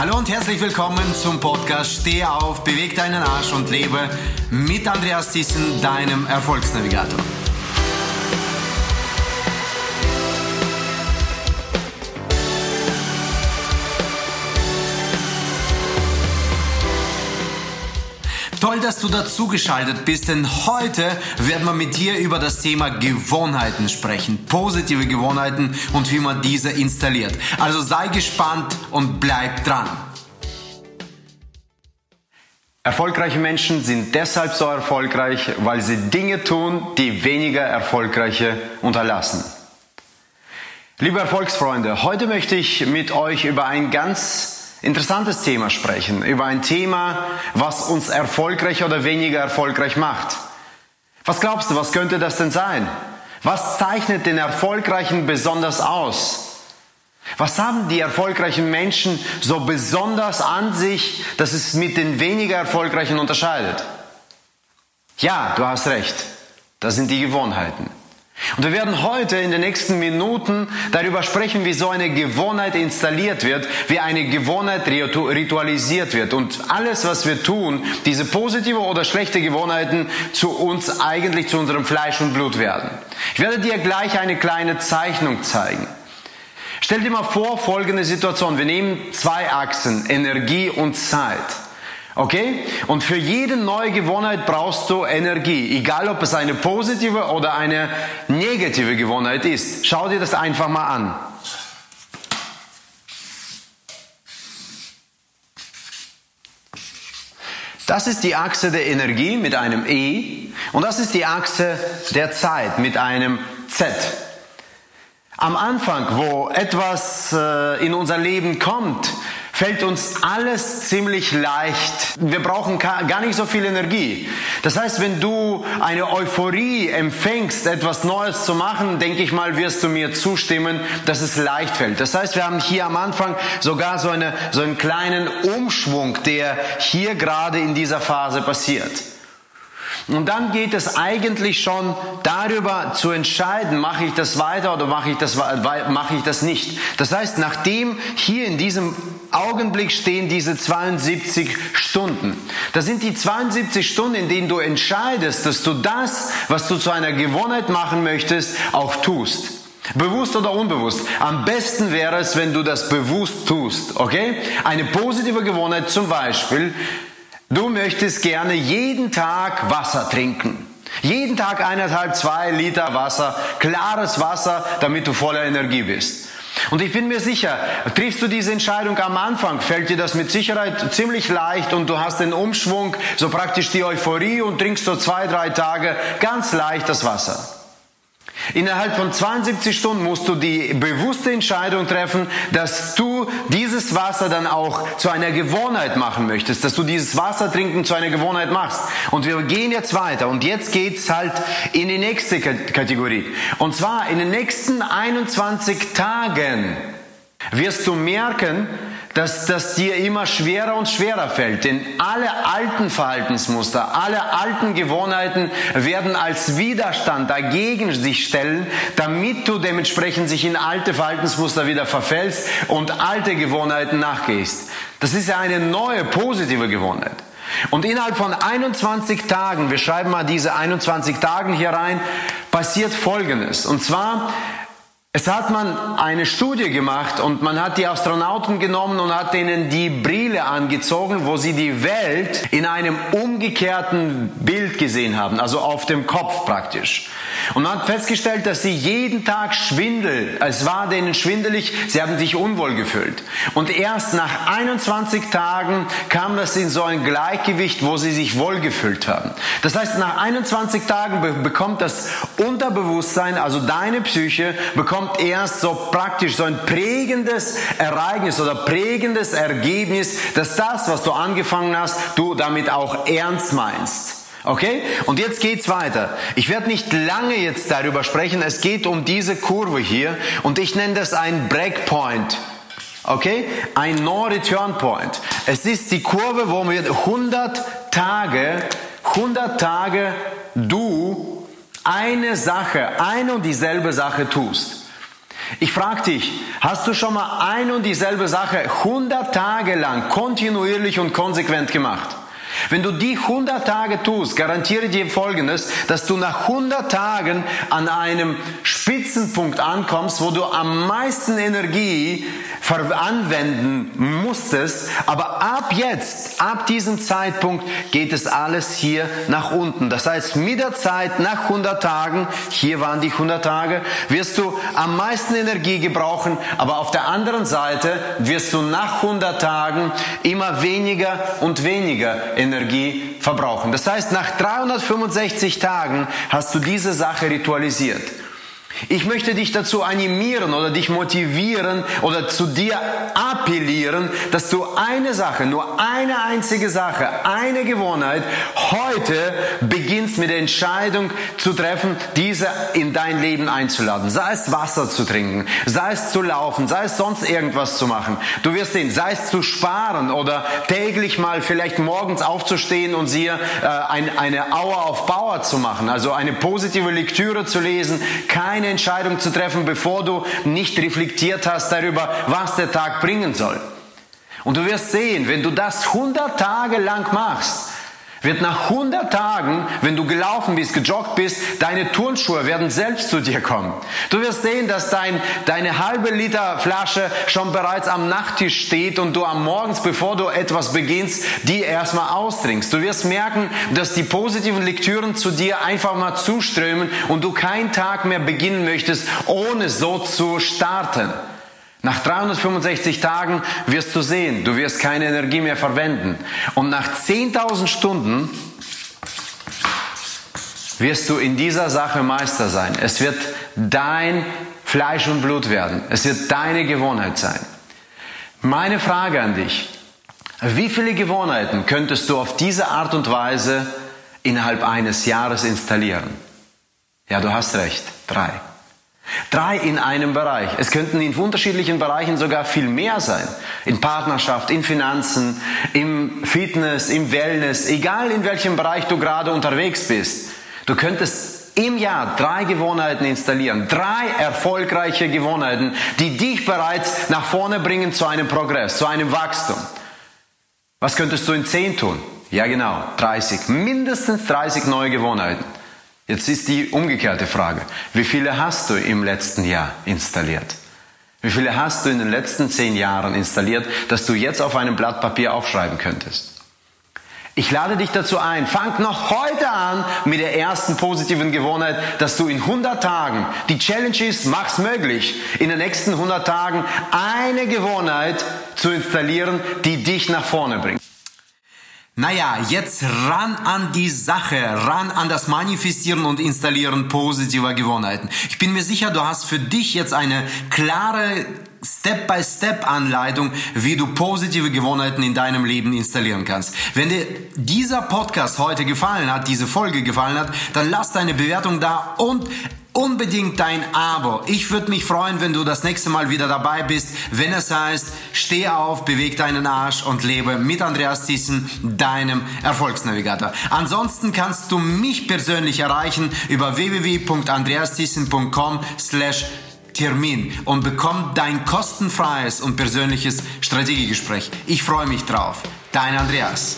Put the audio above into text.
Hallo und herzlich willkommen zum Podcast Steh auf, beweg deinen Arsch und lebe mit Andreas Thyssen, deinem Erfolgsnavigator. Toll, dass du dazu geschaltet bist, denn heute werden wir mit dir über das Thema Gewohnheiten sprechen. Positive Gewohnheiten und wie man diese installiert. Also sei gespannt und bleib dran. Erfolgreiche Menschen sind deshalb so erfolgreich, weil sie Dinge tun, die weniger erfolgreiche unterlassen. Liebe Erfolgsfreunde, heute möchte ich mit euch über ein ganz interessantes Thema sprechen, über ein Thema, was uns erfolgreich oder weniger erfolgreich macht. Was glaubst du, was könnte das denn sein? Was zeichnet den Erfolgreichen besonders aus? Was haben die erfolgreichen Menschen so besonders an sich, dass es mit den weniger erfolgreichen unterscheidet? Ja, du hast recht. Das sind die Gewohnheiten. Und wir werden heute in den nächsten Minuten darüber sprechen, wie so eine Gewohnheit installiert wird, wie eine Gewohnheit ritualisiert wird und alles, was wir tun, diese positive oder schlechte Gewohnheiten zu uns eigentlich zu unserem Fleisch und Blut werden. Ich werde dir gleich eine kleine Zeichnung zeigen. Stell dir mal vor, folgende Situation. Wir nehmen zwei Achsen, Energie und Zeit. Okay? Und für jede neue Gewohnheit brauchst du Energie, egal ob es eine positive oder eine negative Gewohnheit ist. Schau dir das einfach mal an. Das ist die Achse der Energie mit einem E und das ist die Achse der Zeit mit einem Z. Am Anfang, wo etwas äh, in unser Leben kommt, fällt uns alles ziemlich leicht. Wir brauchen gar nicht so viel Energie. Das heißt, wenn du eine Euphorie empfängst, etwas Neues zu machen, denke ich mal, wirst du mir zustimmen, dass es leicht fällt. Das heißt, wir haben hier am Anfang sogar so, eine, so einen kleinen Umschwung, der hier gerade in dieser Phase passiert. Und dann geht es eigentlich schon darüber zu entscheiden, mache ich das weiter oder mache ich das, mache ich das nicht. Das heißt, nachdem hier in diesem Augenblick stehen diese 72 Stunden. Das sind die 72 Stunden, in denen du entscheidest, dass du das, was du zu einer Gewohnheit machen möchtest, auch tust. Bewusst oder unbewusst. Am besten wäre es, wenn du das bewusst tust, okay? Eine positive Gewohnheit zum Beispiel, Du möchtest gerne jeden Tag Wasser trinken. Jeden Tag eineinhalb, zwei Liter Wasser, klares Wasser, damit du voller Energie bist. Und ich bin mir sicher, triffst du diese Entscheidung am Anfang, fällt dir das mit Sicherheit ziemlich leicht und du hast den Umschwung, so praktisch die Euphorie und trinkst so zwei, drei Tage ganz leicht das Wasser. Innerhalb von 72 Stunden musst du die bewusste Entscheidung treffen, dass du dieses Wasser dann auch zu einer Gewohnheit machen möchtest, dass du dieses Wasser trinken zu einer Gewohnheit machst. Und wir gehen jetzt weiter und jetzt geht's halt in die nächste Kategorie. Und zwar in den nächsten 21 Tagen wirst du merken, dass das dir immer schwerer und schwerer fällt. Denn alle alten Verhaltensmuster, alle alten Gewohnheiten werden als Widerstand dagegen sich stellen, damit du dementsprechend sich in alte Verhaltensmuster wieder verfällst und alte Gewohnheiten nachgehst. Das ist ja eine neue positive Gewohnheit. Und innerhalb von 21 Tagen, wir schreiben mal diese 21 Tagen hier rein, passiert Folgendes. Und zwar es hat man eine Studie gemacht und man hat die Astronauten genommen und hat denen die Brille angezogen, wo sie die Welt in einem umgekehrten Bild gesehen haben, also auf dem Kopf praktisch. Und man hat festgestellt, dass sie jeden Tag Schwindel, es war denen schwindelig, sie haben sich unwohl gefühlt. Und erst nach 21 Tagen kam das in so ein Gleichgewicht, wo sie sich wohlgefühlt haben. Das heißt, nach 21 Tagen bekommt das Unterbewusstsein, also deine Psyche, bekommt kommt erst so praktisch so ein prägendes Ereignis oder prägendes Ergebnis, dass das, was du angefangen hast, du damit auch ernst meinst. Okay? Und jetzt geht's weiter. Ich werde nicht lange jetzt darüber sprechen. Es geht um diese Kurve hier und ich nenne das ein Breakpoint. Okay? Ein No-Return Point. Es ist die Kurve, wo wir 100 Tage, 100 Tage du eine Sache, eine und dieselbe Sache tust. Ich frage dich, hast du schon mal ein und dieselbe Sache 100 Tage lang kontinuierlich und konsequent gemacht? Wenn du die 100 Tage tust, garantiere dir Folgendes, dass du nach 100 Tagen an einem Spitzenpunkt ankommst, wo du am meisten Energie anwenden musstest. Aber ab jetzt, ab diesem Zeitpunkt geht es alles hier nach unten. Das heißt, mit der Zeit nach 100 Tagen, hier waren die 100 Tage, wirst du am meisten Energie gebrauchen. Aber auf der anderen Seite wirst du nach 100 Tagen immer weniger und weniger Energie verbrauchen. Das heißt, nach 365 Tagen hast du diese Sache ritualisiert. Ich möchte dich dazu animieren oder dich motivieren oder zu dir appellieren, dass du eine Sache, nur eine einzige Sache, eine Gewohnheit heute beginnst mit der Entscheidung zu treffen, diese in dein Leben einzuladen. Sei es Wasser zu trinken, sei es zu laufen, sei es sonst irgendwas zu machen. Du wirst sehen, sei es zu sparen oder täglich mal vielleicht morgens aufzustehen und sie äh, ein, eine Hour auf Power zu machen, also eine positive Lektüre zu lesen, keine Entscheidung zu treffen, bevor du nicht reflektiert hast darüber, was der Tag bringen soll. Und du wirst sehen, wenn du das 100 Tage lang machst, wird nach 100 Tagen, wenn du gelaufen bist, gejoggt bist, deine Turnschuhe werden selbst zu dir kommen. Du wirst sehen, dass dein, deine halbe Liter Flasche schon bereits am Nachttisch steht und du am Morgens, bevor du etwas beginnst, die erstmal austrinkst. Du wirst merken, dass die positiven Lektüren zu dir einfach mal zuströmen und du keinen Tag mehr beginnen möchtest, ohne so zu starten. Nach 365 Tagen wirst du sehen, du wirst keine Energie mehr verwenden. Und nach 10.000 Stunden wirst du in dieser Sache Meister sein. Es wird dein Fleisch und Blut werden. Es wird deine Gewohnheit sein. Meine Frage an dich. Wie viele Gewohnheiten könntest du auf diese Art und Weise innerhalb eines Jahres installieren? Ja, du hast recht. Drei. Drei in einem Bereich. Es könnten in unterschiedlichen Bereichen sogar viel mehr sein. In Partnerschaft, in Finanzen, im Fitness, im Wellness, egal in welchem Bereich du gerade unterwegs bist. Du könntest im Jahr drei Gewohnheiten installieren. Drei erfolgreiche Gewohnheiten, die dich bereits nach vorne bringen zu einem Progress, zu einem Wachstum. Was könntest du in zehn tun? Ja genau, 30. Mindestens 30 neue Gewohnheiten. Jetzt ist die umgekehrte Frage. Wie viele hast du im letzten Jahr installiert? Wie viele hast du in den letzten zehn Jahren installiert, dass du jetzt auf einem Blatt Papier aufschreiben könntest? Ich lade dich dazu ein, fang noch heute an mit der ersten positiven Gewohnheit, dass du in 100 Tagen, die Challenge ist, mach's möglich, in den nächsten 100 Tagen eine Gewohnheit zu installieren, die dich nach vorne bringt. Naja, jetzt ran an die Sache, ran an das Manifestieren und Installieren positiver Gewohnheiten. Ich bin mir sicher, du hast für dich jetzt eine klare Step-by-Step-Anleitung, wie du positive Gewohnheiten in deinem Leben installieren kannst. Wenn dir dieser Podcast heute gefallen hat, diese Folge gefallen hat, dann lass deine Bewertung da und unbedingt dein Abo. Ich würde mich freuen, wenn du das nächste Mal wieder dabei bist, wenn es heißt, steh auf, beweg deinen Arsch und lebe mit Andreas Thyssen, deinem Erfolgsnavigator. Ansonsten kannst du mich persönlich erreichen über www.andreasthyssen.com slash Termin und bekomm dein kostenfreies und persönliches Strategiegespräch. Ich freue mich drauf. Dein Andreas.